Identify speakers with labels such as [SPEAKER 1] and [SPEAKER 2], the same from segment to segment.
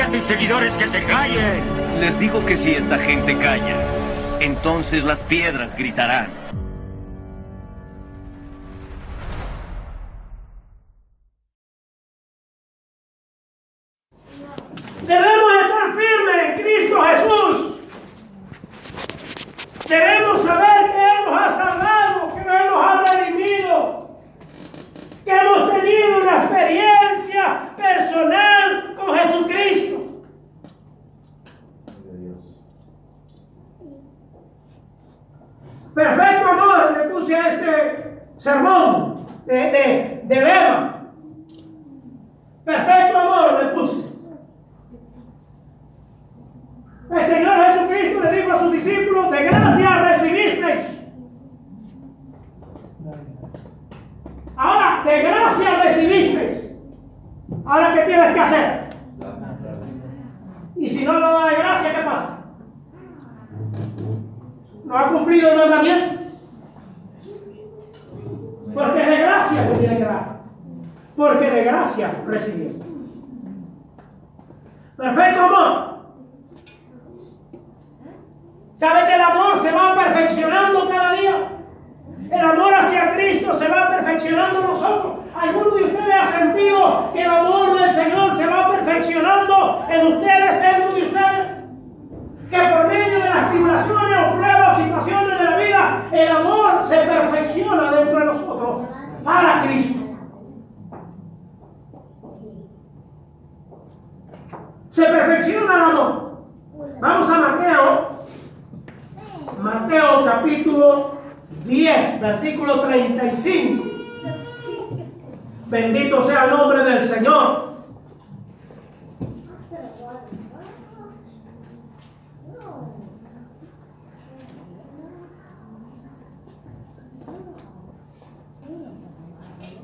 [SPEAKER 1] A tus seguidores que se callen.
[SPEAKER 2] Les digo que si esta gente calla, entonces las piedras gritarán.
[SPEAKER 3] Debemos estar firmes en Cristo Jesús. Debemos saber que Él nos ha salvado, que Él nos ha redimido, que hemos tenido una experiencia personal con Jesucristo. Perfecto amor, le puse a este sermón de, de, de Bema. Perfecto amor, le puse. El Señor Jesucristo le dijo a sus discípulos, de gracia recibisteis. Ahora, de gracia recibisteis. Ahora, ¿qué tienes que hacer? Y si no lo da de gracia, ¿qué pasa? ¿No ha cumplido el mandamiento? Porque de gracia que tiene que dar. Porque de gracia recibió. Perfecto amor. ¿Sabe que el amor se va perfeccionando cada día? El amor hacia Cristo se va perfeccionando en nosotros. ¿Alguno de ustedes ha sentido que el amor del Señor se va perfeccionando en ustedes, dentro de ustedes? Que por medio de las tribulaciones o pruebas o situaciones de la vida, el amor se perfecciona dentro de nosotros para Cristo. Se perfecciona el amor. Vamos a Mateo Mateo capítulo 10, versículo 35. Bendito sea el nombre del Señor.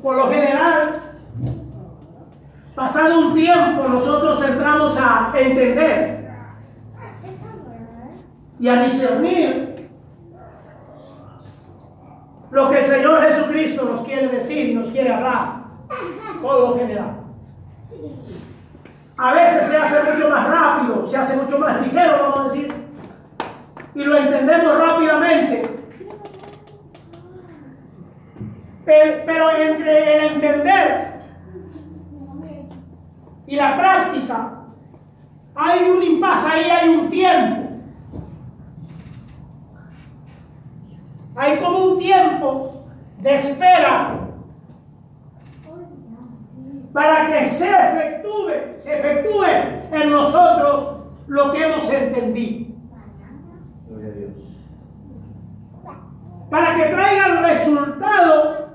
[SPEAKER 3] Por lo general, pasado un tiempo, nosotros entramos a entender y a discernir lo que el Señor Jesucristo nos quiere decir, nos quiere hablar, por lo general. A veces se hace mucho más rápido, se mucho más ligero, vamos a decir, y lo entendemos rápidamente. Pero entre el entender y la práctica, hay un impasse ahí, hay un tiempo. Hay como un tiempo de espera para que se efectúe, se efectúe en nosotros lo que hemos entendido. Para que traiga el resultado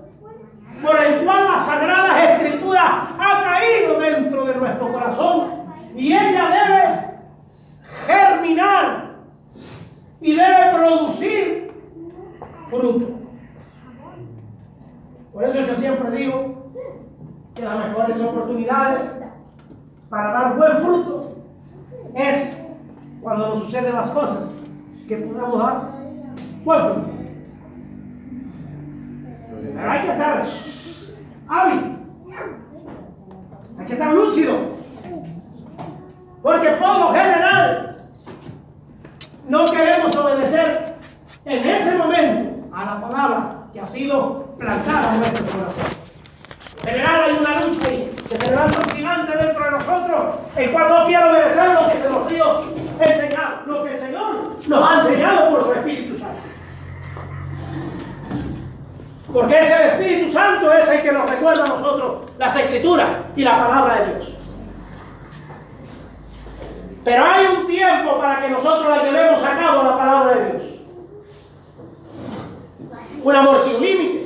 [SPEAKER 3] por el cual la Sagrada Escritura ha caído dentro de nuestro corazón y ella debe germinar y debe producir fruto. Por eso yo siempre digo que las mejores oportunidades para dar buen fruto es cuando nos suceden las cosas que podamos dar buen. Pero hay que estar hábil, hay que estar lúcido, porque por lo general no queremos obedecer en ese momento a la palabra que ha sido plantada en nuestro corazón. En general hay una lucha que se levanta un gigante dentro de nosotros, el cual no quiere obedecer lo que se nos dio enseñado, lo que el Señor nos ha enseñado por su Espíritu Santo. Porque es el Espíritu Santo es el que nos recuerda a nosotros las escrituras y la palabra de Dios. Pero hay un tiempo para que nosotros la llevemos a cabo la palabra de Dios. Un amor sin límite,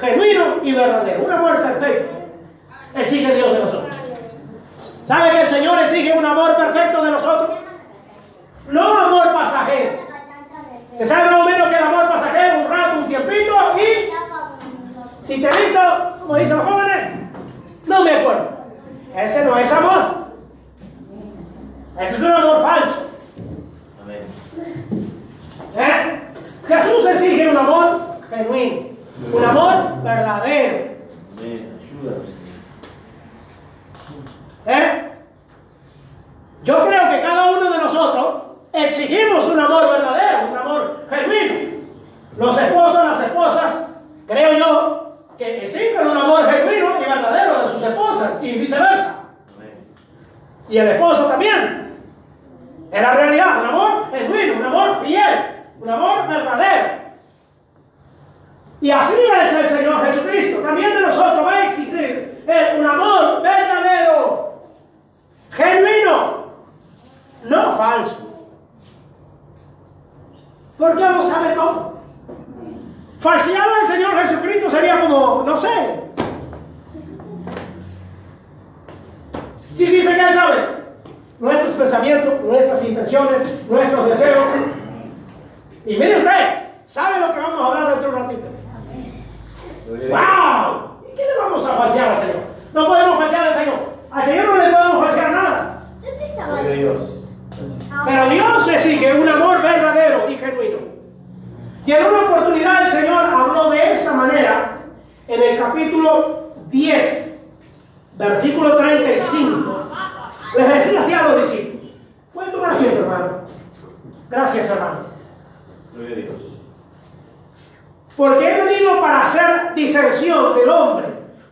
[SPEAKER 3] genuino y verdadero. Un amor perfecto. Exige Dios de nosotros. ¿Sabe que el Señor exige un amor perfecto de nosotros? No amor pasajero. ¿Se sabe más o menos que el amor pasajero, un rato, un tiempito y si te visto, como dicen los jóvenes, no me acuerdo. Ese no es amor. Ese es un amor falso. ¿Eh? Jesús exige un amor genuino, un amor verdadero. ¿Eh? Yo creo que cada uno de nosotros exigimos un amor verdadero, un amor genuino. Los esposos, las esposas, creo yo, que exigen un amor genuino y verdadero de sus esposas y viceversa. Y el esposo también. Es la realidad, un amor genuino, un amor fiel, un amor verdadero. Y así es el Señor Jesucristo. También de nosotros va a exigir eh, un amor verdadero, genuino, no falso. ¿Por qué no sabe cómo? Falsear al Señor Jesucristo sería como, no sé. Si dice que Él sabe nuestros pensamientos, nuestras intenciones, nuestros deseos. Y mire usted, sabe lo que vamos a hablar dentro de un ratito. ¡Wow! ¿Y qué le vamos a falsear al Señor? No podemos falsear al Señor. Al Señor no le podemos falsear nada. Pero Dios exige un amor verdadero y genuino. Y en una oportunidad el Señor habló de esa manera en el capítulo 10, versículo 35. Les decía así a los discípulos. Pueden tomar asiento, hermano. Gracias, hermano. Porque he venido para hacer disensión del hombre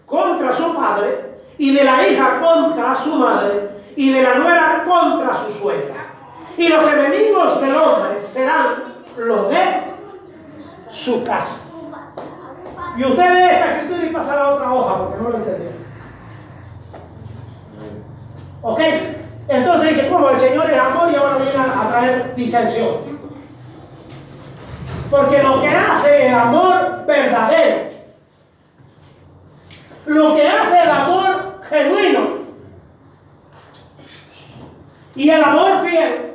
[SPEAKER 3] contra su padre y de la hija contra su madre y de la nuera contra su suegra. Y los enemigos del hombre serán los de su casa. Y usted lee esta escritura y pasa a otra hoja porque no lo entendieron. ¿Ok? Entonces dice, como el Señor es amor y ahora viene a traer disensión. Porque lo que hace el amor verdadero, lo que hace el amor genuino y el amor fiel,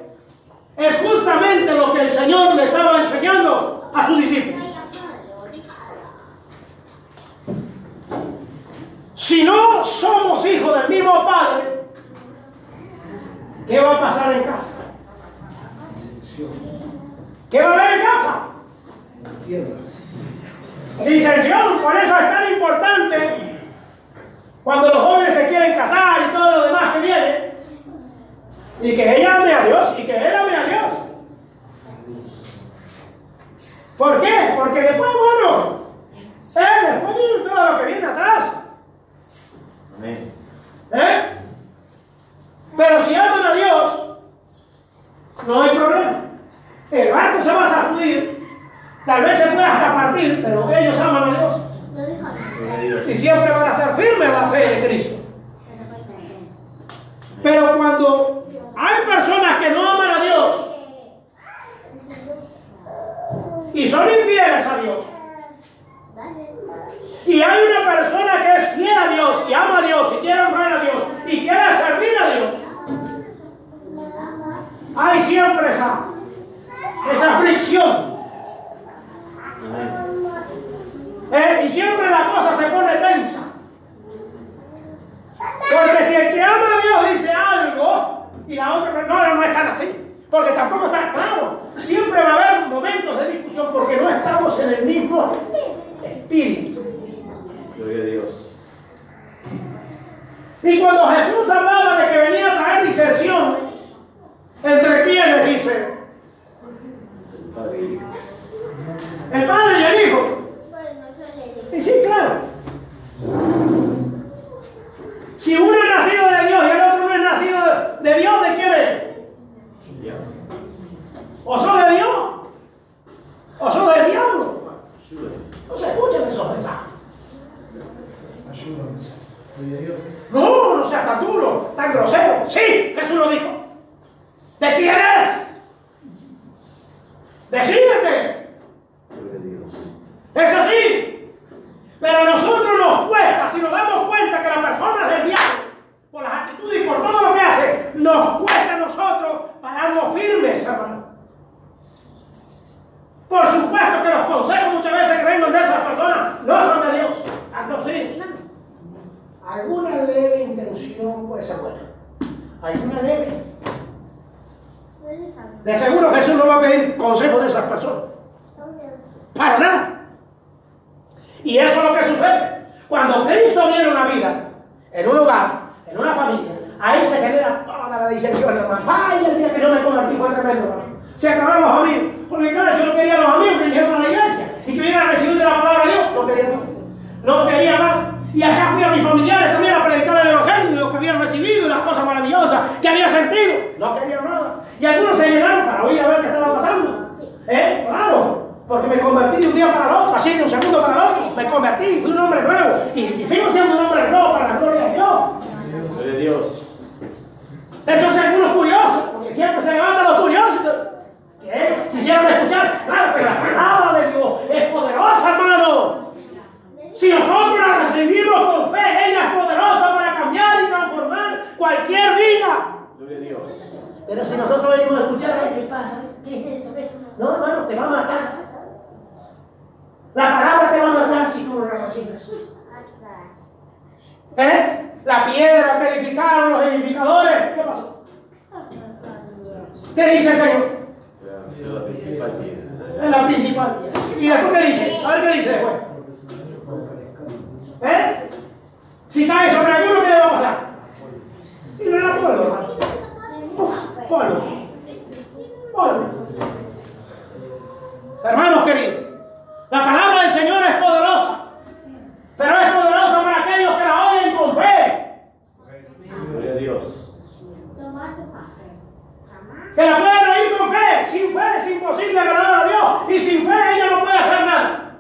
[SPEAKER 3] es justamente lo que el Señor le estaba enseñando a sus discípulos. Si no somos hijos del mismo Padre, ¿qué va a pasar en casa? ¿Qué va a haber en casa? Disensión, por eso es tan importante cuando los jóvenes se quieren casar y todo lo demás que viene, y que ella ame a Dios y que él ame a Dios. ¿Por qué? Porque después, bueno, eh, después viene todo lo que viene atrás. ¿Eh? Pero si aman a Dios, no hay problema. El barco se va a sacudir, tal vez se pueda hasta partir, pero ellos aman a Dios. Y siempre van a estar firmes en la fe de Cristo. Pero cuando hay personas que no aman a Dios y son infieles a Dios, y hay una persona que es fiel a Dios y ama a Dios y quiere honrar a Dios y quiere servir a Dios, hay siempre esa, esa fricción. Eh, y siempre la cosa se pone tensa. Porque si el que ama a Dios dice algo y la otra no, no, no están así. Porque tampoco está claro. Siempre va a haber momentos de discusión porque no estamos en el mismo espíritu.
[SPEAKER 4] Gloria a Dios.
[SPEAKER 3] Y cuando Jesús hablaba de que venía a traer disensión, ¿entre quiénes dice? El Padre el Hijo. Y sí, claro. Si No se escuchan esos mensajes. No, no seas tan duro, tan grosero. Sí, Jesús lo dijo. ¿De quién eres? Decídete. Es así. Pero a nosotros nos cuesta, si nos damos cuenta que la persona del diablo, por las actitudes y por todo lo que hace, nos cuesta a nosotros pararnos firmes, hermano. Por supuesto que los consejos muchas veces que vengan de esas personas no son de Dios. Tanto sí. Alguna leve intención puede ser buena. Alguna leve. De seguro Jesús no va a pedir consejo de esas personas. Para nada. Y eso es lo que sucede. Cuando Cristo viene una vida, en un hogar, en una familia, ahí se genera toda la disensión, hermano. Ay, el día que yo me convertí fue tremendo. Se acabaron los amigos. Porque claro, yo no quería a los amigos que vinieron a la iglesia y que vinieran a recibir de la palabra de Dios. No quería nada. No quería nada. Y allá fui a mis familiares también a predicar el evangelio habían recibido y las cosas maravillosas que había sentido. No quería nada. Y algunos se llegaron para oír a ver qué estaba pasando. ¿Eh? Claro. Porque me convertí de un día para el otro, así de un segundo para el otro. Me convertí, fui un hombre nuevo. Y, y sigo siendo un hombre nuevo para la gloria de Dios. Entonces algunos curiosos, porque siempre se levantan los curiosos. ¿Qué? Quisieran escuchar. Claro, pero la palabra de Dios es poderosa, hermano. Si nosotros la recibimos con fe, ella es poderosa para cambiar y transformar cualquier vida.
[SPEAKER 4] Gloria a Dios.
[SPEAKER 3] Pero si nosotros venimos a escuchar, "Ay, ¿qué pasa? ¿Qué es esto? ¿Qué es esto?". No, hermano, te va a matar. La palabra te va a matar si tú no la recibes. ¿Eh? La piedra que edificaron los edificadores. ¿Qué pasó? ¿Qué dice el Señor?
[SPEAKER 4] Es la principal piedra.
[SPEAKER 3] Es la principal. ¿Y después qué dice? A ver qué dice después. ¿Eh? Si cae sobre alguno, ¿qué le va a pasar? Y no era polvo, polvo. Polvo. Hermanos queridos, la palabra del Señor es poderosa, pero es poderosa para aquellos que la oyen con fe,
[SPEAKER 4] Gloria a Dios.
[SPEAKER 3] que la pueden oír con fe. Sin fe es imposible agradar a Dios y sin fe ella no puede hacer nada.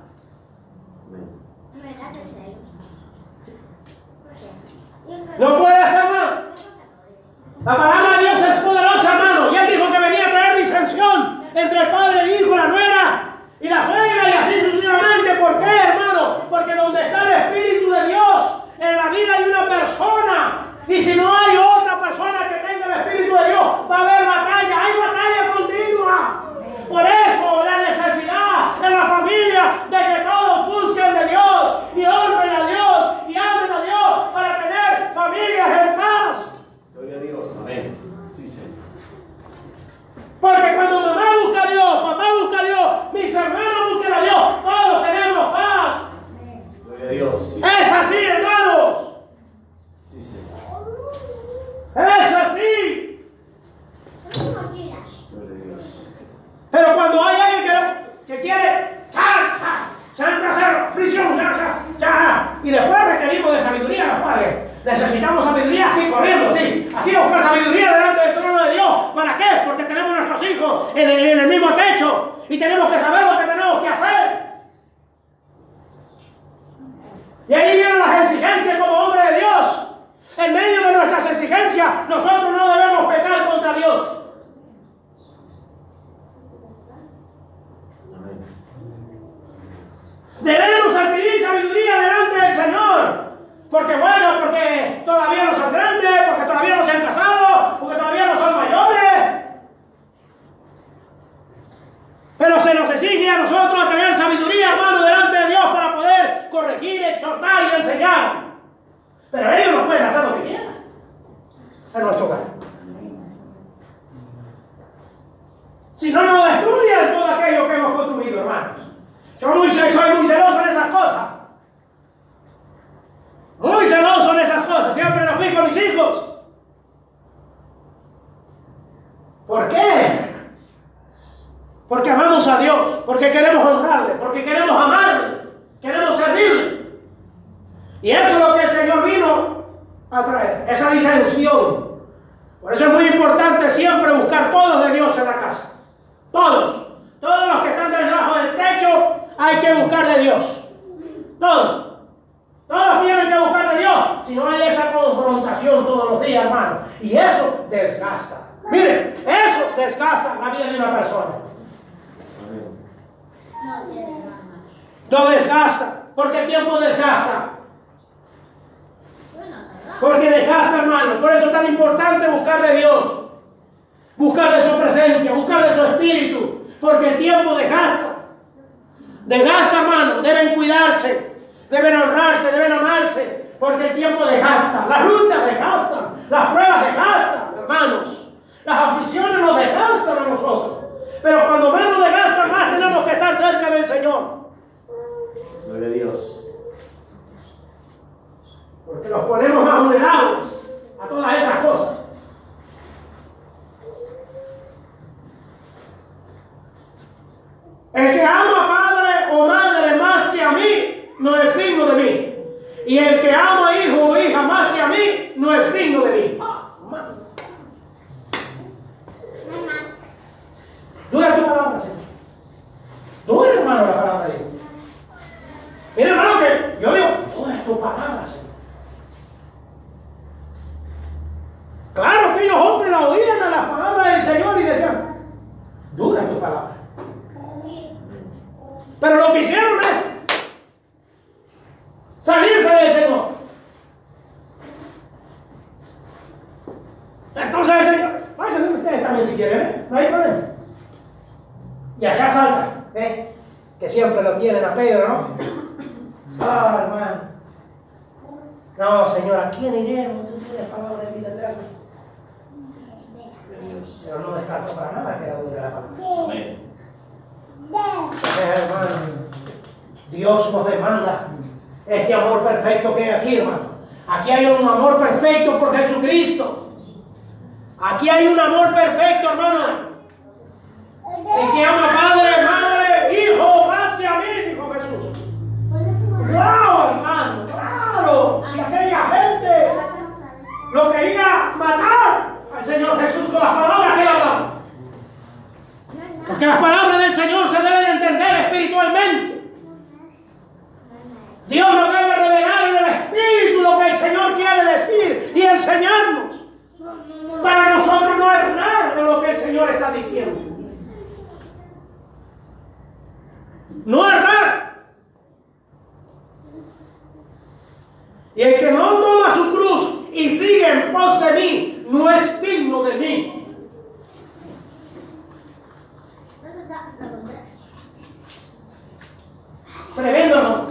[SPEAKER 3] Tremendo, hermano.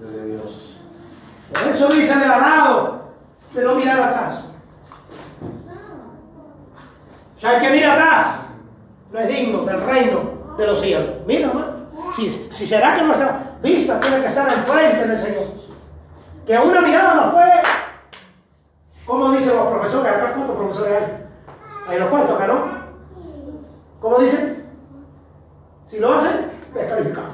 [SPEAKER 5] A Dios.
[SPEAKER 3] Por eso dice del arado, de no mirar atrás. Sea, el que mira atrás no es digno del reino de los cielos. Mira, hermano. Si, si será que nuestra vista tiene que estar enfrente del Señor. Que una mirada nos puede. ¿Cómo dicen los profesores? Acá, ¿cuántos profesores hay? Hay unos cuantos acá, ¿no? ¿Cómo dicen? Si lo hacen, descalificado.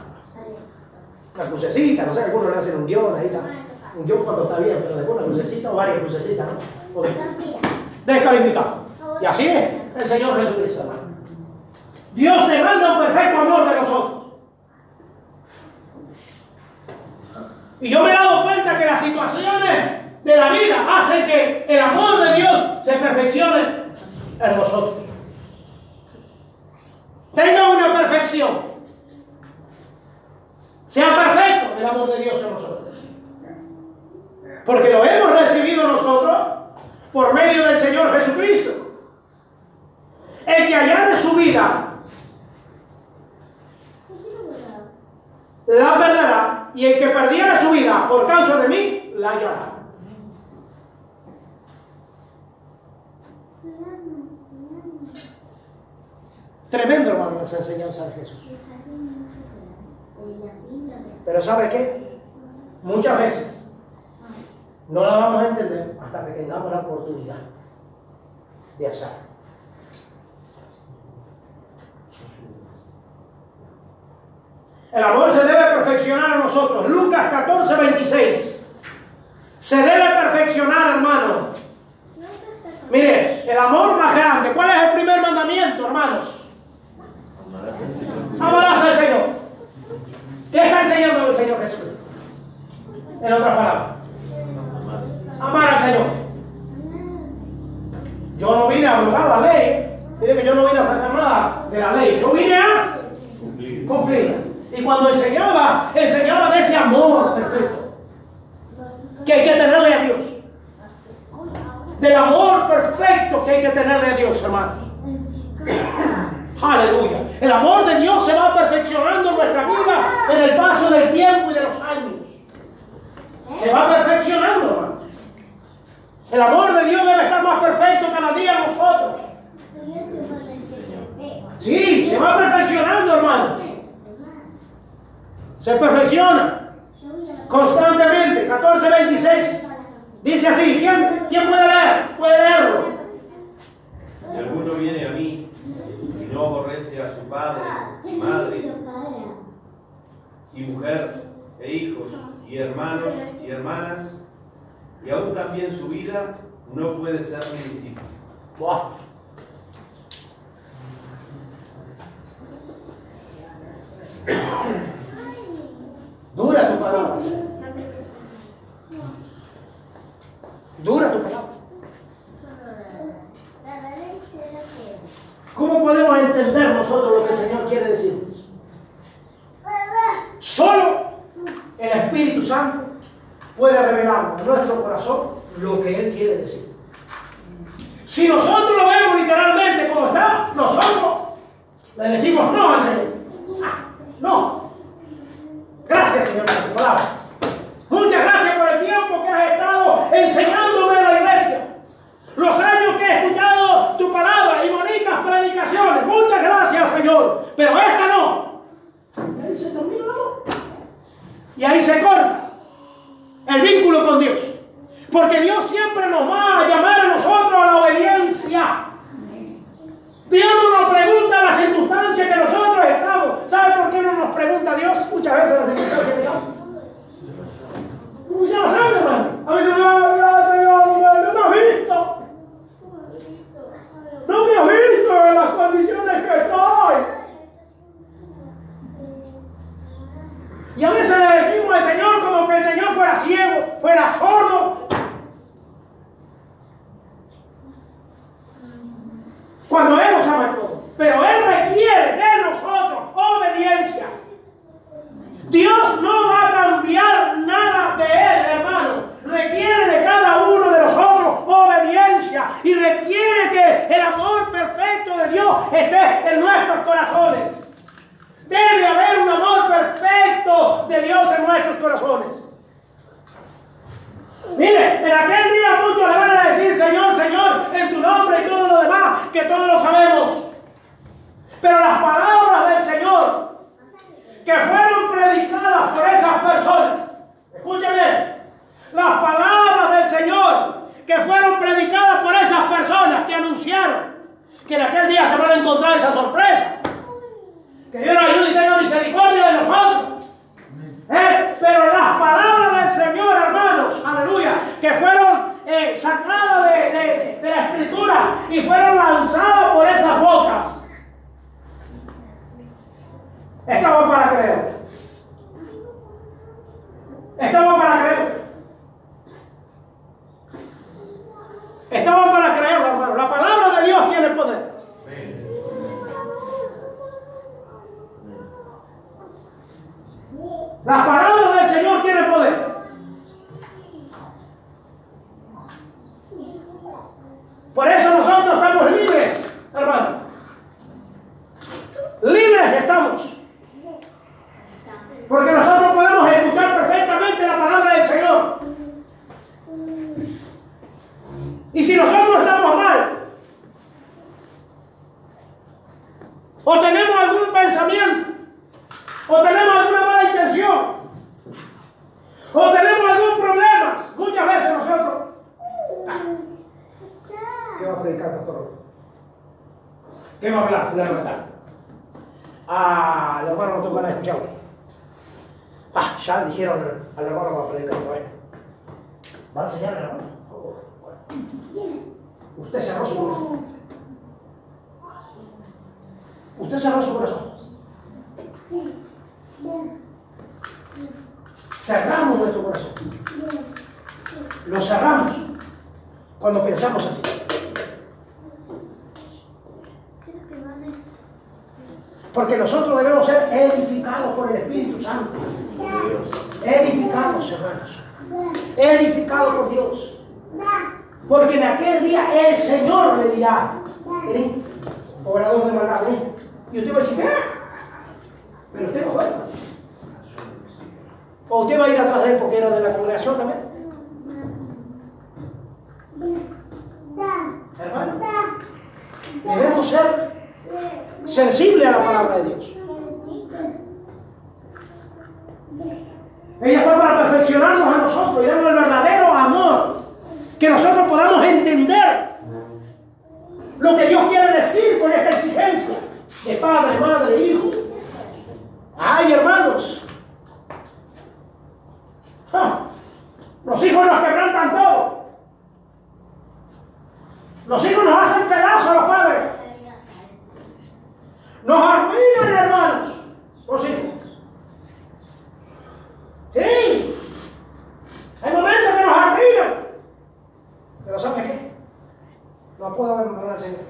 [SPEAKER 3] Una crucecita, no sé, algunos le hacen un guion ahí, la- un guion cuando está bien, pero después una crucecita o varias crucecitas, ¿no? Descalificado. Y así es el Señor Jesucristo, hermano. Dios demanda un perfecto amor de nosotros. Y yo me he dado cuenta que las situaciones de la vida hacen que el amor de Dios se perfeccione en nosotros. Tenga una perfección. Sea perfecto el amor de Dios en nosotros. Porque lo hemos recibido nosotros por medio del Señor Jesucristo. El que añade su vida la perderá y el que perdiera su vida por causa de mí la hallará. Tremendo, hermano, las enseñanzas de Jesús. Pero ¿sabe qué? Muchas veces no la vamos a entender hasta que tengamos la oportunidad de hacerlo. El amor se debe perfeccionar a nosotros. Lucas 14, 26. Se debe perfeccionar, hermano. Mire, el amor más grande. ¿Cuál es el primer mandamiento, hermanos? amarás al Señor. ¿Qué está enseñando el Señor Jesús? En otras palabras. Amar al Señor. Yo no vine a abrogar la ley. Mire que yo no vine a sacar nada de la ley. Yo vine a cumplir. cumplirla. Y cuando enseñaba, enseñaba de ese amor perfecto. Que hay que tenerle a Dios. Del amor perfecto que hay que tenerle a Dios, hermanos. Aleluya. El amor de Dios se va perfeccionando en nuestra vida en el paso del tiempo y de los años. Se va perfeccionando, hermanos. El amor de Dios debe estar más perfecto cada día en nosotros. Sí, se va perfeccionando, hermanos. Se perfecciona constantemente. 14.26 dice así. ¿Quién, ¿Quién puede leer? Puede leerlo.
[SPEAKER 6] Si alguno viene a mí no aborrece a su padre y madre y mujer e hijos y hermanos y hermanas y aún también su vida, no puede ser mi discípulo.
[SPEAKER 3] Buah. Dura tu palabra. Dura tu palabra. ¿Cómo podemos entender nosotros lo que el Señor quiere decirnos? Solo el Espíritu Santo puede revelarnos en nuestro corazón lo que Él quiere decir. Si nosotros lo vemos literalmente como está, nosotros le decimos no al Señor. No. Gracias, Señor, por tu palabra. Muchas gracias por el tiempo que has estado enseñándome en la iglesia años que he escuchado tu palabra y bonitas predicaciones. Muchas gracias, Señor. Pero esta no. Y ahí se termina el amor. Y ahí se corta el vínculo con Dios. Porque Dios siempre nos va a llamar a nosotros a la obediencia. Dios no nos pregunta las circunstancias que nosotros estamos. ¿Sabe por qué no nos pregunta Dios muchas veces las circunstancias que estamos? Ya sabe, hermano. A veces no, ya, Señor, no me has visto. No me has visto las condiciones que estoy. Y a veces le decimos al Señor como que el Señor fuera ciego, fuera sordo. Cuando Él nos ama todo. Pero Él requiere de nosotros obediencia. Dios no va a cambiar nada de Él, hermano. Requiere de cada uno obediencia. Y requiere que el amor perfecto de Dios esté en nuestros corazones. Debe haber un amor perfecto de Dios en nuestros corazones. Mire, en aquel día muchos le van a decir, Señor, Señor, en tu nombre y todo lo demás, que todos lo sabemos. Pero las palabras del Señor, que fueron predicadas por esas personas, escúcheme, las palabras del Señor, que fueron predicadas por esas personas que anunciaron que en aquel día se van a encontrar esa sorpresa. Que Dios nos ayude y tenga misericordia de nosotros. ¿Eh? Pero las palabras del Señor, hermanos, aleluya, que fueron eh, sacadas de, de- de la escritura y fueron lanzadas por esas bocas, estaban para creer. Estaban para creer. Estaban para creerlo, hermano. La palabra de Dios tiene poder. Las palabras del Señor tienen poder. Por eso nosotros estamos libres, hermano. Libres estamos. Porque nosotros podemos escuchar perfectamente la palabra del Señor. Y si nosotros estamos mal, o tenemos algún pensamiento, o tenemos alguna mala intención, o tenemos algún problema, muchas veces nosotros. ¿Qué va a predicar, pastor? ¿Qué va a hablar, fulano de tal? Ah, el hermano no tengo ganas de escucharlo. Ah, ya dijeron al hermano va a predicar todavía. ¿Va a enseñar al hermano? Usted cerró su corazón. Usted cerró su corazón. cerramos nuestro corazón. Lo cerramos cuando pensamos así. Porque nosotros debemos ser edificados por el Espíritu Santo. Edificados, hermanos. Edificados por Dios. Porque en aquel día el Señor le dirá, vení, obrador de maldad, vení. Y usted va a decir, ¿qué? Pero usted no fue. O usted va a ir atrás de él porque era de la congregación también. Hermano, debemos ser sensibles a la palabra de Dios. Ella está para perfeccionarnos a nosotros y darnos el verdadero amor. Que nosotros podamos entender lo que Dios quiere decir con esta exigencia de padre, madre, hijo. Ay, hermanos. Ah, los hijos nos quebrantan todo. Los hijos nos hacen pedazos a los padres. Nos arruinan, hermanos. Los hijos. Sí. Hay momentos que nos arruinan. Pero ¿sabe qué? No puedo abandonar al Señor.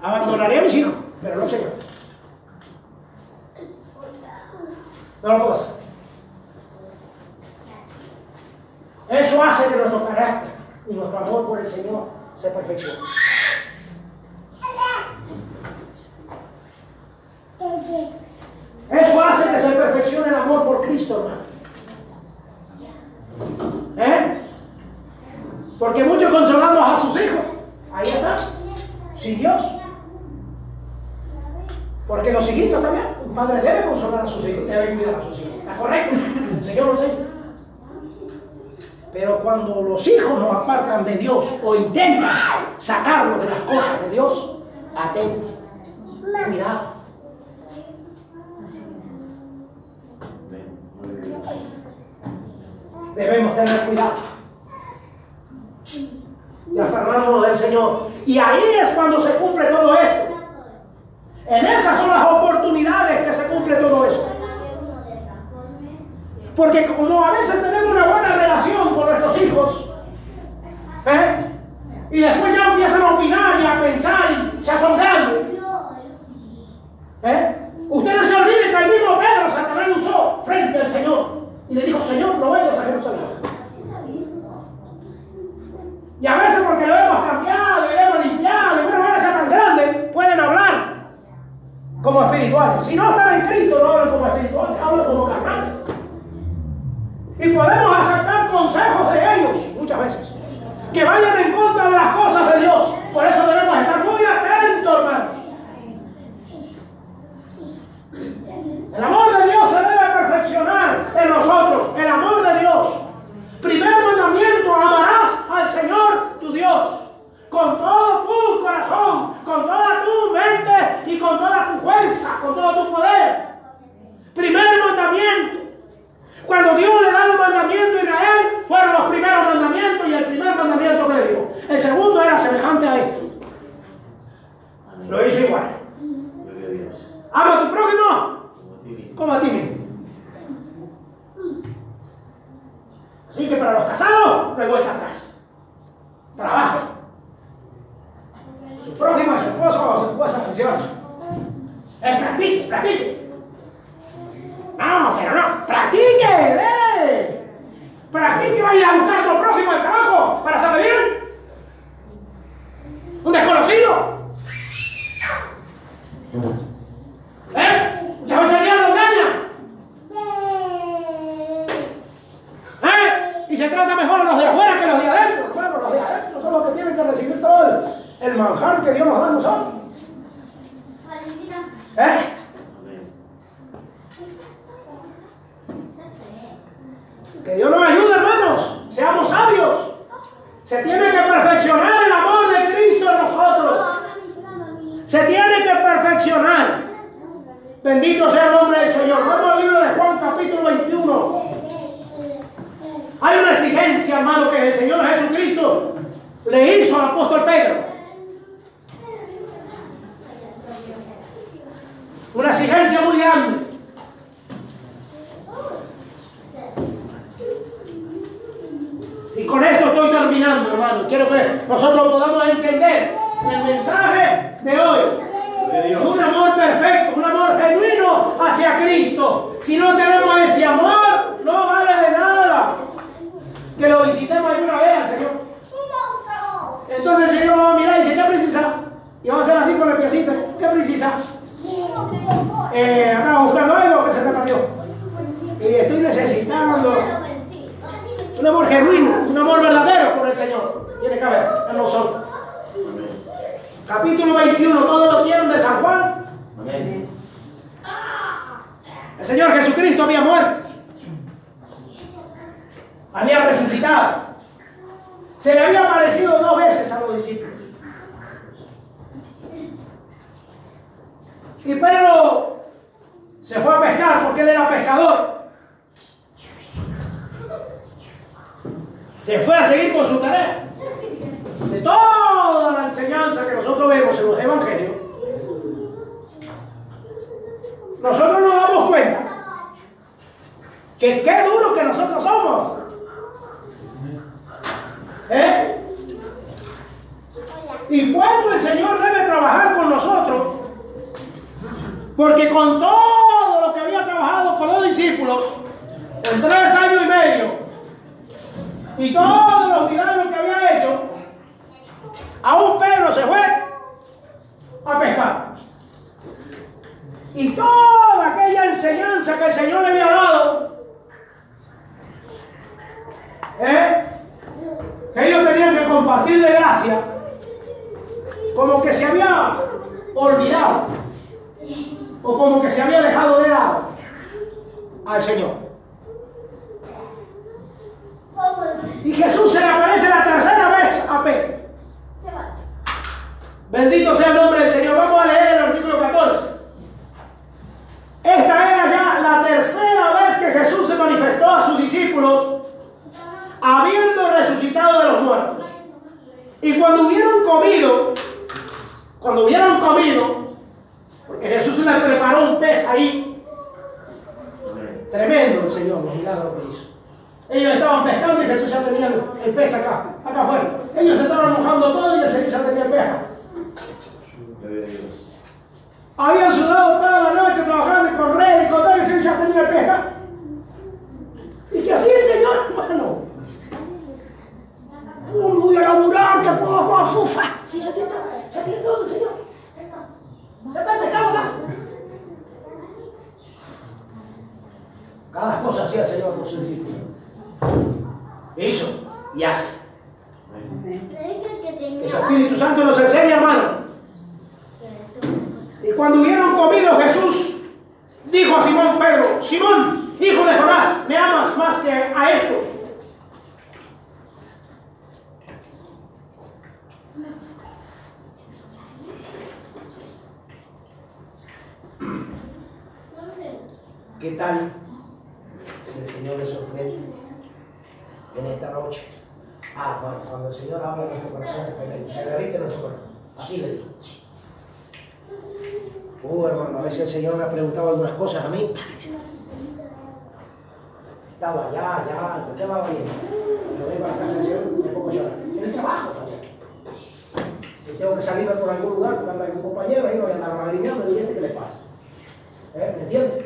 [SPEAKER 3] Abandonaré a mis hijos, pero no al Señor. No lo puedo hacer. Eso hace que nuestro carácter y nuestro amor por el Señor se perfeccione. Eso hace que se perfeccione el amor por Cristo, hermano. ¿Eh? Porque muchos consolando a sus hijos. Ahí está. Sí, Dios. Porque los hijitos también, un padre debe consolar a sus hijos, debe cuidar a sus hijos. ¿Está correcto? El Señor lo. Pero cuando los hijos nos apartan de Dios o intentan sacarlos de las cosas de Dios, atento, cuidado. Debemos tener cuidado. Y aferrarnos del Señor. Y ahí es cuando se cumple todo esto. En esas son las oportunidades que se cumple todo esto. Porque como a veces tenemos una buena relación con nuestros hijos, ¿eh? y después ya empiezan a opinar y a pensar y ya son grandes. ¿eh? Usted no se olvide que el mismo Pedro Satanás usó frente al Señor y le dijo, Señor, no vayas a Jerusalén. Y a veces porque lo hemos cambiado y lo hemos limpiado y ahora ya tan grande, pueden hablar como espirituales. Si no están en Cristo, no hablan como espirituales, hablan como carnales. Y podemos aceptar consejos de ellos muchas veces. Que vayan en contra de las cosas de Dios. Por eso debemos estar muy atentos, hermanos. El amor de Dios se debe perfeccionar en nosotros. El amor de Dios. Primer mandamiento, amarás al Señor tu Dios. Con todo tu corazón, con toda tu mente y con toda tu fuerza, con todo tu poder. Primer mandamiento. Cuando Dios le da el mandamiento a Israel, fueron los primeros mandamientos y el primer mandamiento que le dio. El segundo era semejante a este. Lo hizo igual. Ama a tu prójimo como a ti mismo. Así que para los casados no hay vuelta atrás. Trabajen. Su prójima, su esposo o su esposa funciona. Eh, practique, practique. No, pero no, practique, eh. Practique, vaya a buscar a tu prójimo al trabajo para saber bien. Un desconocido. ¿Eh? Ya veces el diablo engaña. ¿Eh? Y se trata mejor a los de afuera que los de adentro. Claro, los de adentro son los que tienen que recibir todo el, el manjar que Dios nos da a nosotros. ¿Eh? Que Dios nos ayude, hermanos. Seamos sabios. Se tiene que perfeccionar el amor de Cristo en nosotros. Se tiene que perfeccionar. Bendito sea el nombre del Señor. Vamos al libro de Juan capítulo 21. Hay una exigencia, hermano, que el Señor Jesucristo le hizo al apóstol Pedro. Una exigencia muy grande. quiero que nosotros podamos entender el mensaje de hoy. Un amor perfecto, un amor genuino hacia Cristo. Si no tenemos ese amor, no vale de nada. Que lo visitemos alguna vez al Señor. Entonces el Señor va a mirar y dice, ¿qué precisa? Y vamos a hacer así con el piecito. ¿Qué precisa? Eh, acá buscando algo que se me perdió. Y estoy necesitando un amor genuino, un amor verdadero por el Señor. Tiene que haber en nosotros. Capítulo 21, todos lo tienen de San Juan. El Señor Jesucristo había muerto. Había resucitado. Se le había aparecido dos veces a los discípulos. Y Pedro se fue a pescar porque él era pescador. Se fue a seguir con su tarea. De toda la enseñanza que nosotros vemos en los evangelios, nosotros nos damos cuenta que qué duro que nosotros somos. ¿Eh? Y cuánto el Señor debe trabajar con nosotros porque con todo lo que había trabajado con los discípulos en tres años y medio y todos los milagros que había hecho, aún Pedro se fue a pescar. Y toda aquella enseñanza que el Señor le había dado, ¿eh? que ellos tenían que compartir de gracia, como que se había olvidado o como que se había dejado de lado al Señor. Y Jesús se le aparece la tercera vez a Pedro. Bendito sea el nombre del Señor. Vamos a leer el versículo 14. Esta era ya la tercera vez que Jesús se manifestó a sus discípulos habiendo resucitado de los muertos. Y cuando hubieron comido, cuando hubieron comido, porque Jesús le preparó un pez ahí, tremendo el Señor, los milagros que hizo. Ellos estaban pescando y Jesús ya tenía el pez acá, acá afuera. Ellos estaban mojando todo y el Señor ya tenía el pez. Habían sudado toda la noche trabajando y correr y con todo y el Señor ya tenía acá. ¿Y qué hacía el Señor, hermano? ¿Cómo voy a laburar? ¿Qué puedo hacer? ¡Fufa! Sí, ya tiene, ya tiene todo el Señor. Ya está el pescado acá. Cada cosa hacía el Señor por su discípulo. Hizo y hace. El Espíritu Santo nos enseña, hermano. Cuando hubieron comido Jesús, dijo a Simón Pedro, Simón, hijo de Jonás, ¿me amas más que a estos? ¿Qué tal si el Señor le sorprende en esta noche? Ah, cuando el Señor habla en nuestro corazón se derrite nuestro corazón. Así le digo. Uh, hermano, a veces el Señor me ha preguntado algunas cosas a mí. Estaba allá, allá, ¿por qué va bien? Yo vengo a la casa del Señor me pongo a llorar. En el trabajo también. Y tengo que salir por algún lugar, porque anda algún compañero, ahí no voy a andar magrineando y este qué le pasa. ¿Eh? ¿Me entiendes?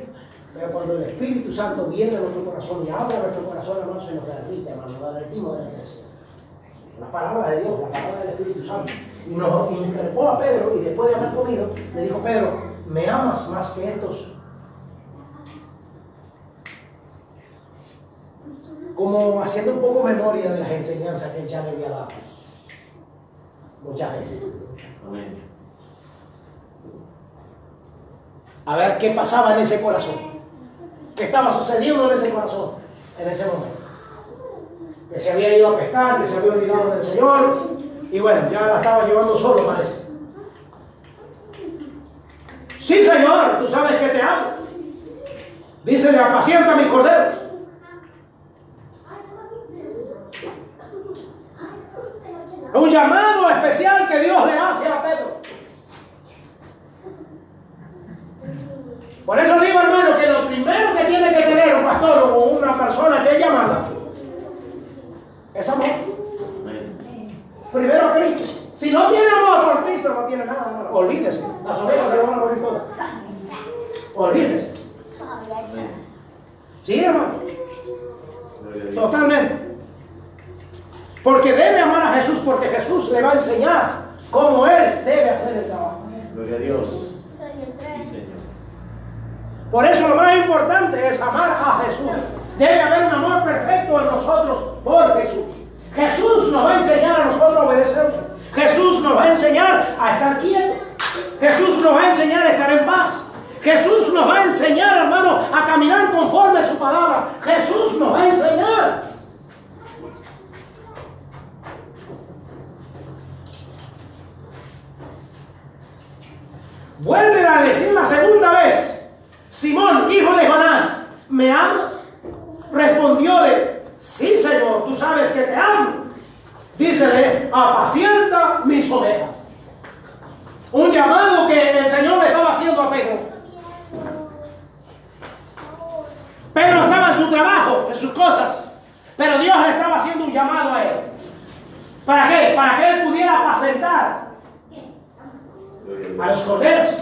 [SPEAKER 3] Pero cuando el Espíritu Santo viene a nuestro corazón y habla a nuestro corazón, hermano, se nos derrite, hermano, nos derretimos de la iglesia. La palabra de Dios, la palabra del Espíritu Santo. Y nos increpó a Pedro y después de haber comido, le dijo, Pedro, ¿me amas más que estos? Como haciendo un poco memoria de las enseñanzas que él ya le había dado. Muchas veces.
[SPEAKER 4] Amén.
[SPEAKER 3] A ver qué pasaba en ese corazón. ¿Qué estaba sucediendo en ese corazón en ese momento? Que se había ido a pescar, que se había olvidado del Señor, y bueno, ya la estaba llevando solo, parece. Sí, Señor, tú sabes que te amo. Dícele, apacienta mis corderos. Un llamado especial que Dios le hace a Pedro. Por eso digo, hermano, que lo primero que tiene que tener un pastor o una persona que es llamada es amor. Primero Cristo. Si no tiene amor por Cristo, no tiene nada, hermano. Olvídese. Las ovejas se van a morir todas. Olvídese. Sí, hermano. Totalmente. Porque debe amar a Jesús, porque Jesús le va a enseñar cómo Él debe hacer el trabajo.
[SPEAKER 6] Gloria a Dios. Sí, Señor.
[SPEAKER 3] Por eso lo más importante es amar a Jesús. Debe haber un amor perfecto en nosotros por Jesús. Jesús nos va a enseñar a nosotros a obedecerle. Jesús nos va a enseñar a estar quietos. Jesús nos va a enseñar a estar en paz. Jesús nos va a enseñar, hermano, a caminar conforme a su palabra. Jesús nos va a enseñar. Vuelve a decir la segunda vez. Simón, hijo de Jonás, ¿me amas? Respondióle, sí, Señor, tú sabes que te amo. Dícele, apacienta mis ovejas. Un llamado que el Señor le estaba haciendo a Pedro. Pedro estaba en su trabajo, en sus cosas, pero Dios le estaba haciendo un llamado a él. ¿Para qué? Para que él pudiera apacentar
[SPEAKER 6] a
[SPEAKER 3] los corderos,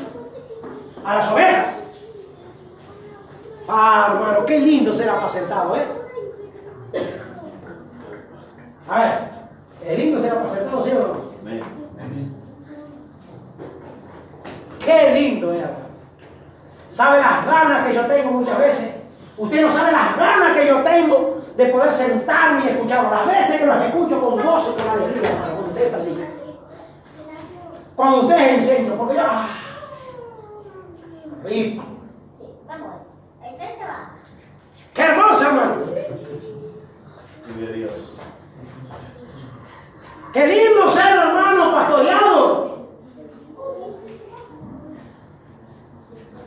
[SPEAKER 3] a las ovejas. Ah, hermano, qué lindo ser apacentado, ¿eh? A ver, qué lindo ser apacentado, ¿sí o no?
[SPEAKER 6] Amén.
[SPEAKER 3] Qué lindo, ¿eh, hermano? ¿Sabe las ganas que yo tengo muchas veces? Usted no sabe las ganas que yo tengo de poder sentarme y escucharlo. Las veces que los escucho con gozo, con alegría, cuando usted predica. Cuando usted enseña, porque yo... ah, rico. ¡Qué hermoso, hermano!
[SPEAKER 6] Gloria a Dios.
[SPEAKER 3] ¡Qué lindo ser, hermano, pastoreado!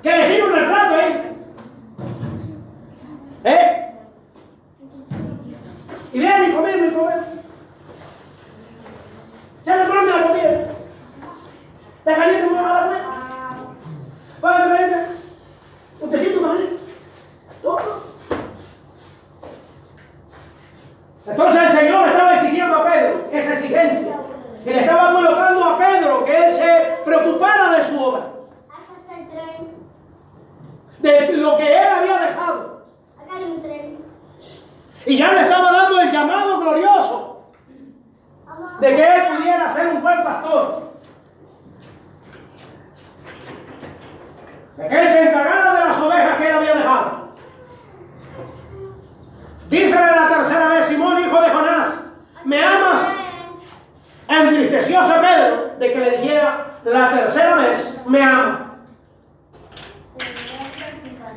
[SPEAKER 3] Que me sirva un retrato ahí. ¿Eh? Y ven y comer, y comer. Ya me pronto la comida. ¿Está caliente? ¿Cómo va la comida? ¿Va a caliente? ¿Un tecito, un? Toma. Entonces el Señor estaba exigiendo a Pedro esa exigencia. Y le estaba colocando a Pedro que él se preocupara de su obra, de lo que él había dejado. Y ya le estaba dando el llamado glorioso de que él pudiera ser un buen pastor. De que él se encargara de las ovejas que él había dejado. Dícele la tercera vez, Simón, hijo de Jonás, ¿me amas? Entristecióse Pedro de que le dijera la tercera vez, me ama.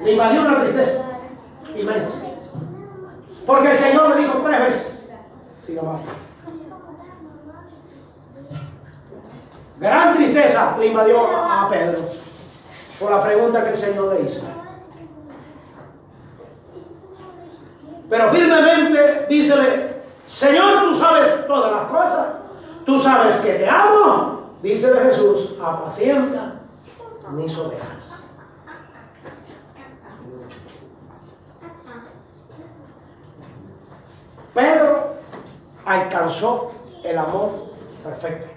[SPEAKER 3] Le invadió una tristeza inmensa. Porque el Señor le dijo tres veces, siga abajo. Gran tristeza le invadió a Pedro por la pregunta que el Señor le hizo. Pero firmemente dícele, Señor, tú sabes todas las cosas, tú sabes que te amo. Dícele Jesús, apacienta mis ovejas. Pedro alcanzó el amor perfecto.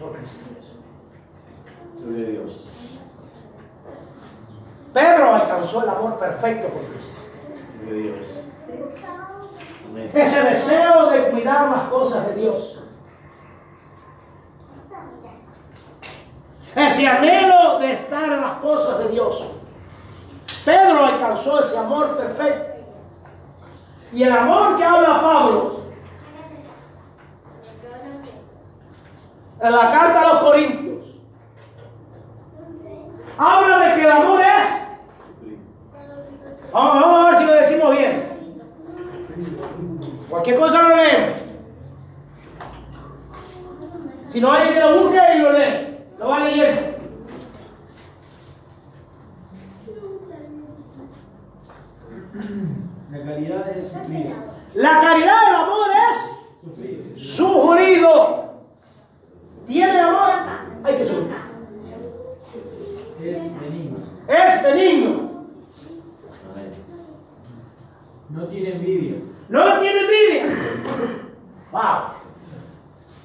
[SPEAKER 3] por Cristo.
[SPEAKER 6] A Dios.
[SPEAKER 3] Pedro alcanzó el amor perfecto por Cristo.
[SPEAKER 6] Dios. Amén.
[SPEAKER 3] Ese deseo de cuidar las cosas de Dios. Ese anhelo de estar en las cosas de Dios. Pedro alcanzó ese amor perfecto. Y el amor que habla Pablo en la carta a los Corintios habla de que el amor es. Vamos, vamos a ver si lo decimos bien. Cualquier cosa lo leemos. Si no hay que lo busque y lo lee. Lo va leyendo.
[SPEAKER 7] La calidad de sufrir.
[SPEAKER 3] La caridad del amor es
[SPEAKER 7] Sufrir.
[SPEAKER 3] sufrido. ¿Tiene amor? Hay que sufrir.
[SPEAKER 7] Es benigno.
[SPEAKER 3] Es benigno.
[SPEAKER 6] Amén.
[SPEAKER 7] No tiene envidia.
[SPEAKER 3] No tiene envidia. Wow.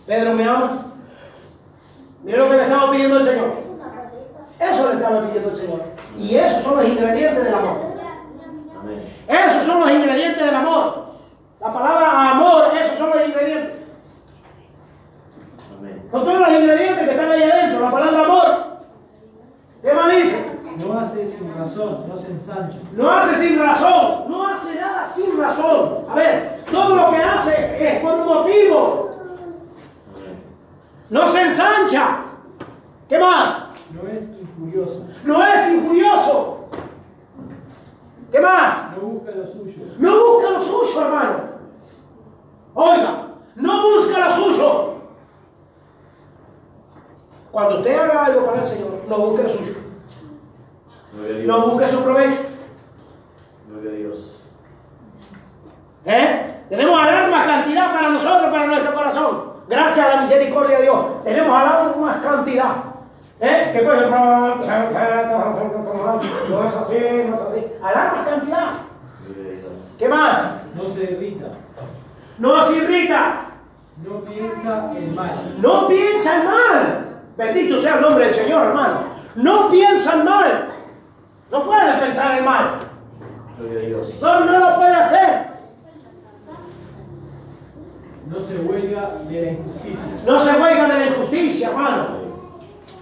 [SPEAKER 3] Pedro, ¿me amas? Mira lo que le estaba pidiendo el Señor. Eso le estaba pidiendo el Señor. Y esos son los ingredientes del amor. Esos son los ingredientes del amor. La palabra amor, esos son los ingredientes. Con todos los ingredientes que están ahí adentro, la palabra amor. ¿Qué más dice?
[SPEAKER 8] No hace sin razón, no se ensancha.
[SPEAKER 3] No hace sin razón, no hace nada sin razón. A ver, todo lo que hace es por un motivo. No se ensancha. ¿Qué más?
[SPEAKER 8] No es injurioso.
[SPEAKER 3] No es injurioso. ¿Qué más?
[SPEAKER 8] No busca lo suyo.
[SPEAKER 3] No busca lo suyo, hermano. Oiga, no busca lo suyo. Cuando usted haga algo para el Señor, no busque lo suyo. No busque su provecho.
[SPEAKER 6] Gloria a Dios.
[SPEAKER 3] ¿Eh? Tenemos alarmas cantidad para nosotros, para nuestro corazón. Gracias a la misericordia de Dios. Tenemos alarmas cantidad. ¿Eh? Que puede no es así, no es así. Alarmas cantidad. ¿Qué más?
[SPEAKER 8] No se irrita.
[SPEAKER 3] No se irrita.
[SPEAKER 8] No piensa el mal.
[SPEAKER 3] No piensa en mal. Bendito sea el nombre del Señor, hermano. No piensa en mal. No puede pensar en mal.
[SPEAKER 6] Dios.
[SPEAKER 3] No lo puede hacer.
[SPEAKER 8] No se huelga de la injusticia.
[SPEAKER 3] No se huelga de la injusticia, hermano.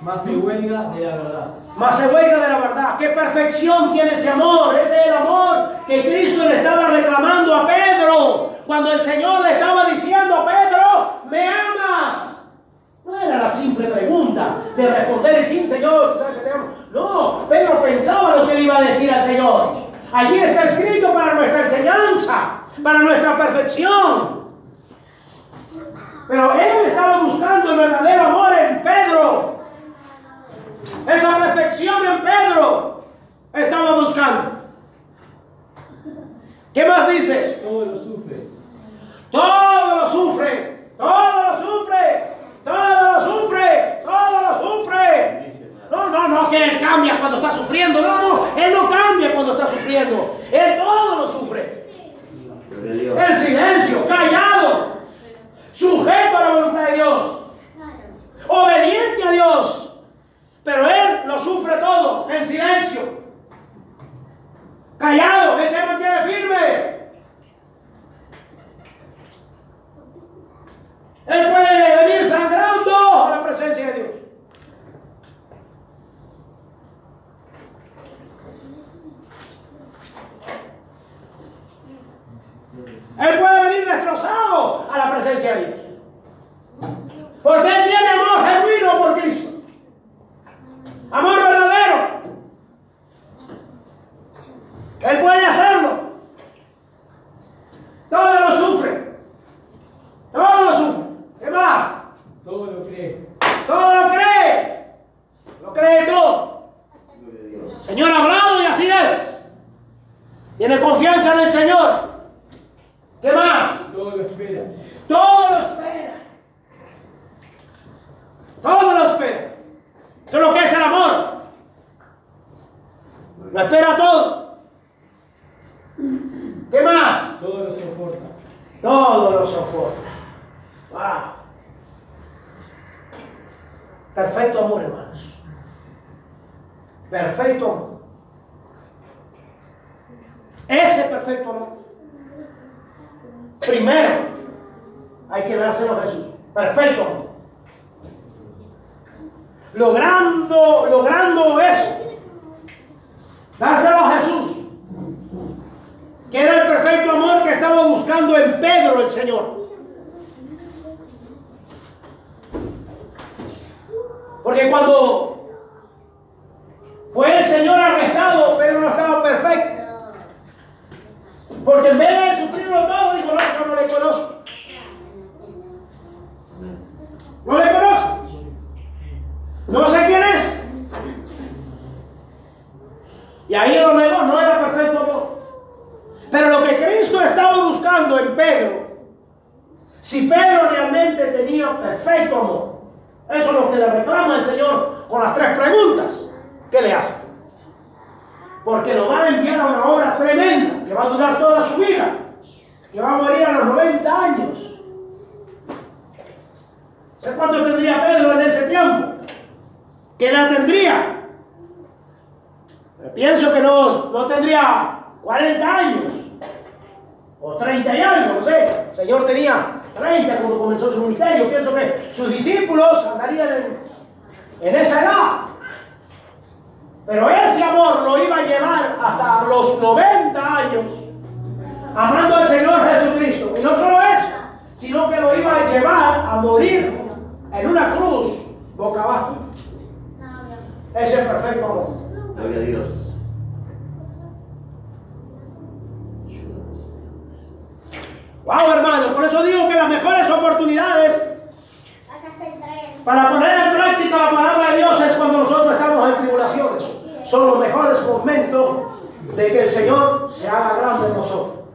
[SPEAKER 8] Más se huelga de la verdad.
[SPEAKER 3] Más se huelga de la verdad. ¿Qué perfección tiene ese amor? Ese es el amor que Cristo le estaba reclamando a Pedro. Cuando el Señor le estaba diciendo, Pedro, ¿me amas? No era la simple pregunta de responder sin Señor. ¿sabes que te amo? No, Pedro pensaba lo que le iba a decir al Señor. Allí está escrito para nuestra enseñanza, para nuestra perfección. Pero él estaba buscando el verdadero amor en Pedro. Esa perfección en Pedro estaba buscando. ¿Qué más dices?
[SPEAKER 8] Todo lo sufre.
[SPEAKER 3] Todo lo sufre, todo lo sufre, todo lo sufre, todo lo sufre. No, no, no, que él cambia cuando está sufriendo. No, no, él no cambia cuando está sufriendo. Él todo lo sufre. En silencio, callado, sujeto a la voluntad de Dios, obediente a Dios. Pero él lo sufre todo en silencio, callado, él se mantiene firme. Él puede venir sangrando a la presencia de Dios. Él puede venir destrozado a la presencia de Dios. Porque Él tiene amor genuino por Cristo. Amor verdadero. Él puede hacerlo. Todo lo sufre. Todo lo sufre. ¿Qué más? Pienso que no, no tendría 40 años o 30 y algo, no sé. El Señor tenía 30 cuando comenzó su ministerio. Pienso que sus discípulos andarían en, en esa edad. Pero ese amor lo iba a llevar hasta los 90 años, amando al Señor Jesucristo. Y no solo eso, sino que lo iba a llevar a morir en una cruz boca abajo. Ese es perfecto amor.
[SPEAKER 4] Gloria a Dios.
[SPEAKER 3] Wow, hermano, por eso digo que las mejores oportunidades para poner en práctica la palabra de Dios es cuando nosotros estamos en tribulaciones. Son los mejores momentos de que el Señor se haga grande en nosotros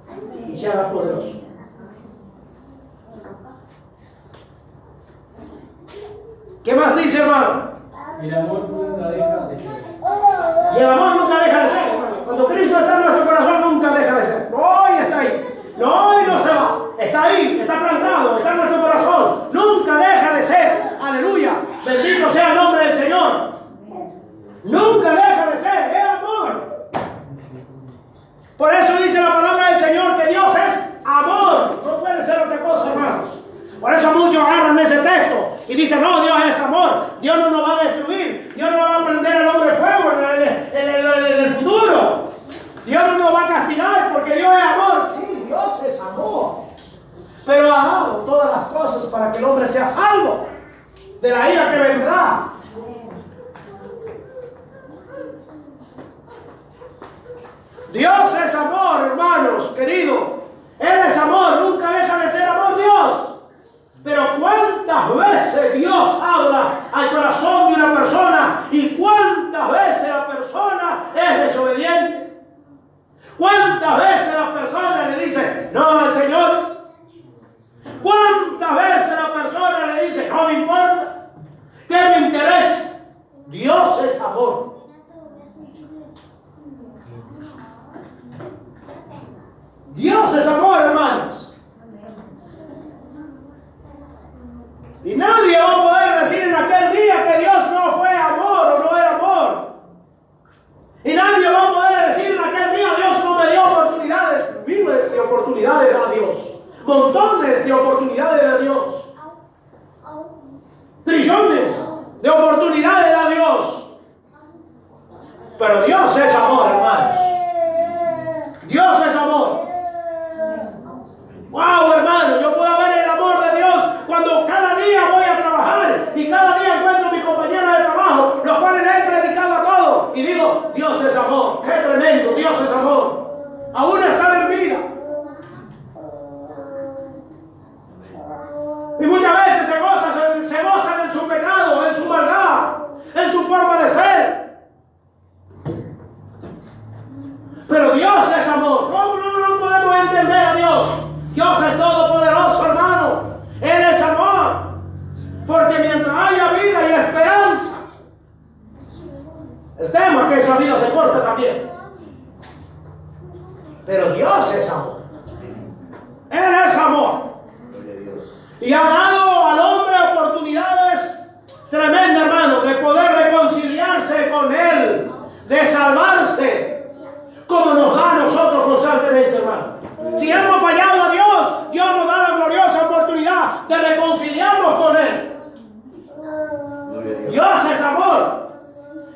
[SPEAKER 3] y se haga poderoso. ¿Qué más dice, hermano?
[SPEAKER 8] El amor nunca deja de ser.
[SPEAKER 3] Y el amor nunca deja de ser. Cuando Cristo está en nuestro corazón, nunca deja de ser. Hoy está ahí. No, hoy no se va. Está ahí, está plantado, está en nuestro corazón. Nunca deja de ser. Aleluya. Bendito sea el nombre del Señor. Nunca deja de ser. Es amor. Por eso dice la palabra del Señor que Dios es amor. No puede ser otra cosa, hermanos. Por eso muchos agarran ese texto y dicen, no, Dios es amor. Dios no nos va a destruir. Dios no nos va a prender el hombre fuego en el, en el- futuro. Dios no nos va a castigar porque Dios es amor. Sí, Dios es amor. Pero ha dado todas las cosas para que el hombre sea salvo de la ira que vendrá. Dios es amor, hermanos, querido. Y ha dado al hombre oportunidades tremendas, hermano, de poder reconciliarse con Él, de salvarse, como nos da a nosotros constantemente, hermano fallado a Dios, Dios nos da la gloriosa oportunidad de reconciliarnos con Él.
[SPEAKER 4] Gloria a Dios.
[SPEAKER 3] Dios es amor.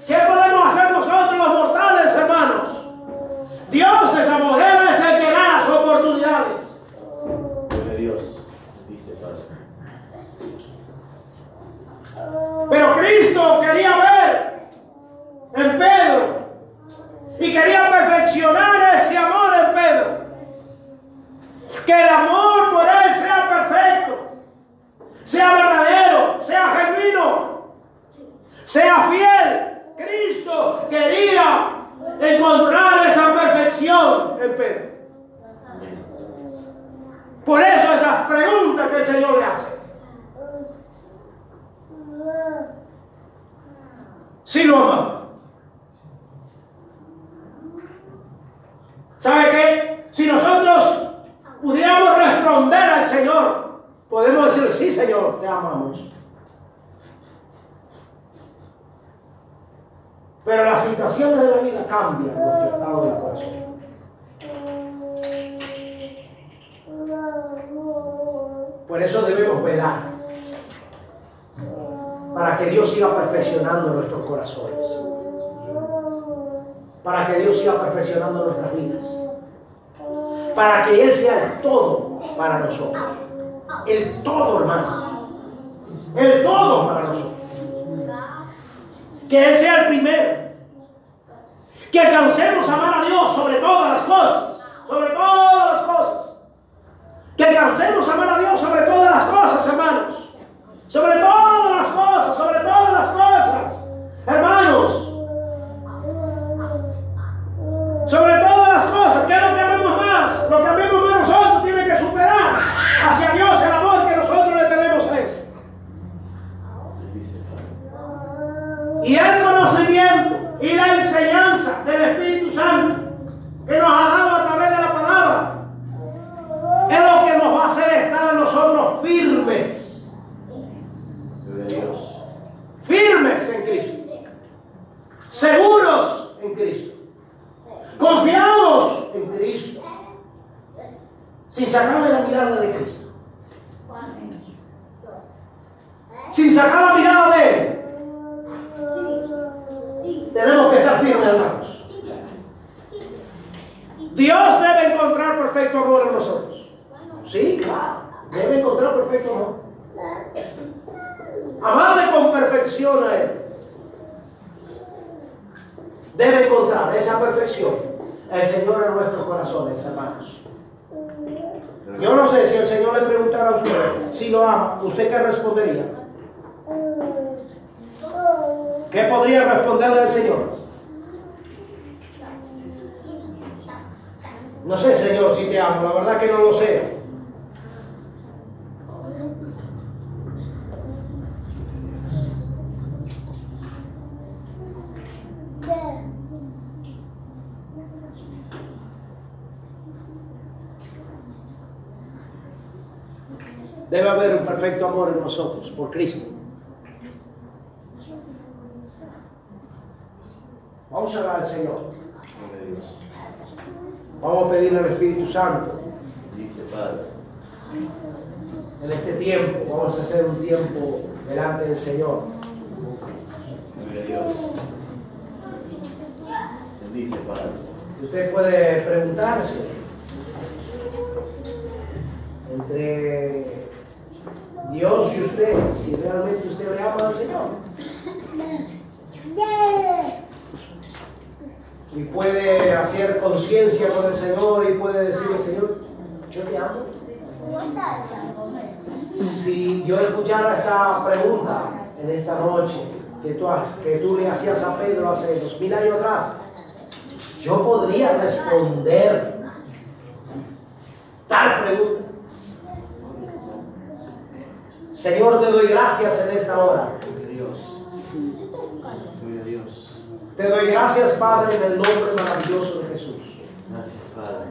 [SPEAKER 3] ¿Qué podemos hacer nosotros los mortales, hermanos? Dios es amor. Él es el que da las oportunidades.
[SPEAKER 4] Gloria a Dios. Dice el Padre.
[SPEAKER 3] Pero Cristo quería ver en Pedro y quería perfeccionar ese amor en Pedro. Que el amor por él sea perfecto, sea verdadero, sea genuino, sea fiel. Cristo quería encontrar esa perfección en Pedro. Por eso esas preguntas que el Señor le hace. Si lo amamos. ¿Sabe qué? Si nosotros pudiéramos responder al Señor, podemos decir, sí Señor, te amamos. Pero las situaciones de la vida cambian nuestro estado de corazón. Por eso debemos velar para que Dios siga perfeccionando nuestros corazones para que Dios siga perfeccionando nuestras vidas, para que Él sea el todo para nosotros, el todo hermano, el todo para nosotros, que Él sea el primero, que alcancemos a amar a Dios sobre todas las cosas, sobre todas las cosas. Que alcancemos a amar a Dios sobre todas las cosas, hermanos. Sobre todas las cosas, sobre todas las cosas. Hermanos. Sobre todas las cosas. ¿Qué es lo que amemos más? Lo que amemos más nosotros tiene que superar hacia Dios el amor que nosotros le tenemos a Él. Y el conocimiento y la enseñanza del Espíritu Santo que nos ha dado a través de la palabra es lo que nos va a hacer estar a nosotros firmes. Firmes en Cristo. Seguros en Cristo. Confiados en Cristo. Sin sacarle la mirada de Cristo. Sin sacar la mirada de Él. Tenemos que estar firmes, hermanos. Dios debe encontrar perfecto amor en nosotros. Sí, claro. Debe encontrar perfecto amor. Amarle con perfección a Él. Debe encontrar esa perfección el Señor en nuestros corazones, hermanos. Yo no sé si el Señor le preguntara a usted si lo ama, ¿usted qué respondería? ¿Qué podría responderle al Señor? No sé, Señor, si te amo, la verdad que no lo sé. Debe haber un perfecto amor en nosotros por Cristo. Vamos a orar al Señor. Vamos a pedirle al Espíritu Santo.
[SPEAKER 4] Dice Padre.
[SPEAKER 3] En este tiempo, vamos a hacer un tiempo delante del Señor.
[SPEAKER 4] Dios. Bendice Padre.
[SPEAKER 3] Usted puede preguntarse entre Dios y usted si realmente usted le ama al Señor. Y puede hacer conciencia con el Señor y puede decirle, Señor, yo te amo. Si yo escuchara esta pregunta en esta noche que tú, que tú le hacías a Pedro hace dos mil años atrás, yo podría responder tal pregunta. Señor, te doy gracias en esta hora. Te doy gracias, Padre, en el nombre maravilloso de Jesús.
[SPEAKER 4] Gracias, Padre.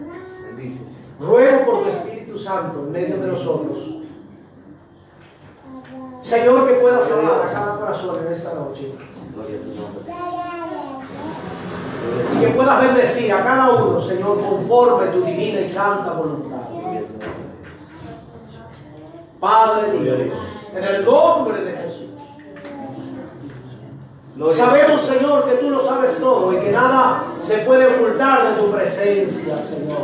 [SPEAKER 4] Bendice, Señor.
[SPEAKER 3] Ruego por tu Espíritu Santo en medio de nosotros. Señor, que puedas hablar a cada corazón en esta noche.
[SPEAKER 4] Gloria a tu nombre.
[SPEAKER 3] Y que puedas bendecir a cada uno, Señor, conforme tu divina y santa voluntad. Padre Dios, en el nombre de Jesús. Sabemos, Señor, que tú lo sabes todo y que nada se puede ocultar de tu presencia, Señor.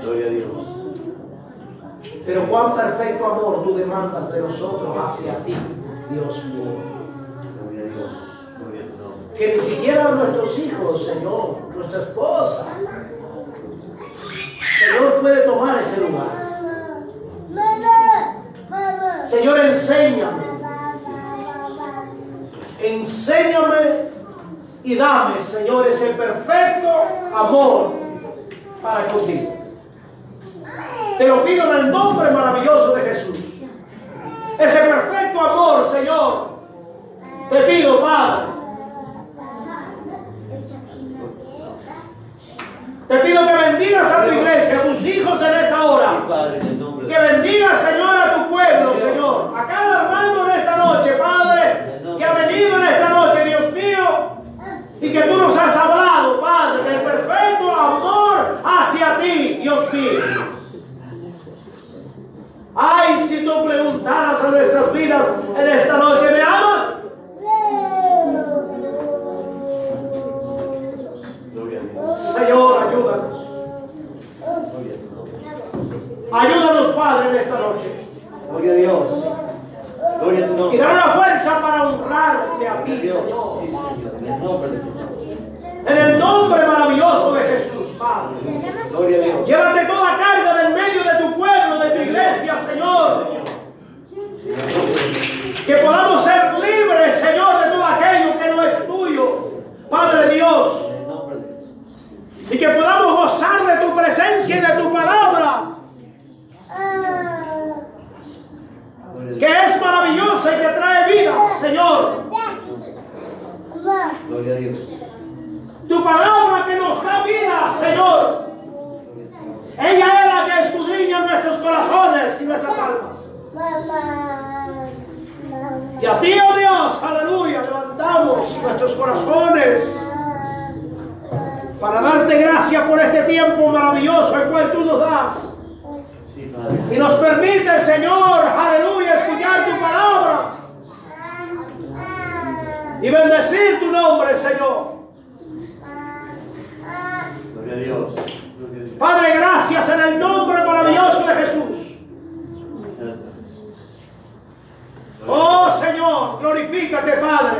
[SPEAKER 4] Gloria a Dios.
[SPEAKER 3] Pero cuán perfecto amor tú demandas de nosotros hacia ti, Dios mío.
[SPEAKER 4] Gloria a Dios. Gloria a nombre.
[SPEAKER 3] Que ni siquiera nuestros hijos, Señor, nuestra esposa, Señor, puede tomar ese lugar. Señor, enséñame. Enséñame y dame, Señor, ese perfecto amor para contigo. Te lo pido en el nombre maravilloso de Jesús. Ese perfecto amor, Señor. Te pido, Padre. Te pido que bendigas a tu iglesia, a tus hijos en esta hora. Que bendiga, Señor, a tu pueblo, Señor. A cada hermano en esta noche, Padre, que ha venido en esta noche, Dios mío. que tú nos has hablado, Padre, del perfecto amor hacia ti, Dios mío. Ay, si tú preguntaras a nuestras vidas en esta noche, ¿me amas? Ayúdanos, Padre, en esta noche.
[SPEAKER 5] Gloria a Dios. Gloria a tu
[SPEAKER 3] Y dar la fuerza para honrarte a ti,
[SPEAKER 5] Dios.
[SPEAKER 3] Señor.
[SPEAKER 5] Sí, Señor. En el nombre de Jesús.
[SPEAKER 3] En el nombre maravilloso de Jesús, Padre.
[SPEAKER 5] Gloria a Dios.
[SPEAKER 3] Llévate toda carga del medio de tu pueblo, de tu iglesia, Señor. Que podamos ser libres, Señor, de todo aquello que no es tuyo, Padre Dios. Y que podamos gozar de tu presencia y de tu palabra,
[SPEAKER 5] Gloria a
[SPEAKER 3] que es maravillosa y que trae vida, Señor.
[SPEAKER 5] Gloria a Dios.
[SPEAKER 3] Tu palabra que nos da vida, Señor. Ella es la que escudriña nuestros corazones y nuestras almas. Y a ti, oh Dios, aleluya, levantamos nuestros corazones para darte gracias por este tiempo maravilloso el cual tú nos das. Y nos permite, Señor, aleluya, escuchar tu palabra y bendecir tu nombre, Señor.
[SPEAKER 5] Gloria a Dios. Gloria a Dios.
[SPEAKER 3] Padre, gracias en el nombre maravilloso de Jesús. Oh Señor, glorifícate, Padre.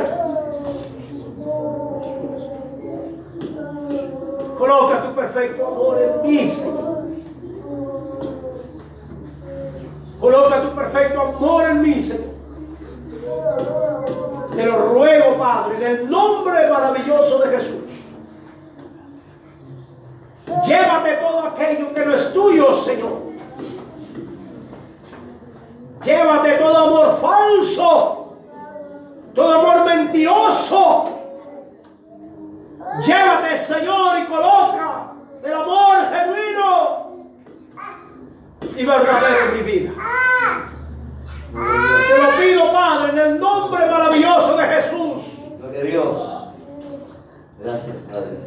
[SPEAKER 3] Coloca tu perfecto amor en mí, Señor. Coloca tu perfecto amor en mí, Señor. Te lo ruego, Padre, en el nombre maravilloso de Jesús. Llévate todo aquello que no es tuyo, Señor. Llévate todo amor falso, todo amor mentiroso. Llévate, Señor, y coloca el amor genuino y verdadero en mi vida. Te lo pido, Padre, en el nombre maravilloso de Jesús.
[SPEAKER 5] Gloria a Dios. Gracias, Padre.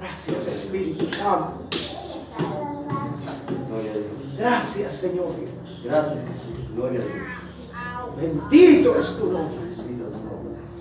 [SPEAKER 3] Gracias, Espíritu Santo.
[SPEAKER 5] Gloria a Dios.
[SPEAKER 3] Gracias, Señor Dios.
[SPEAKER 5] Gracias, Jesús. Gloria a Dios.
[SPEAKER 3] Bendito es tu nombre.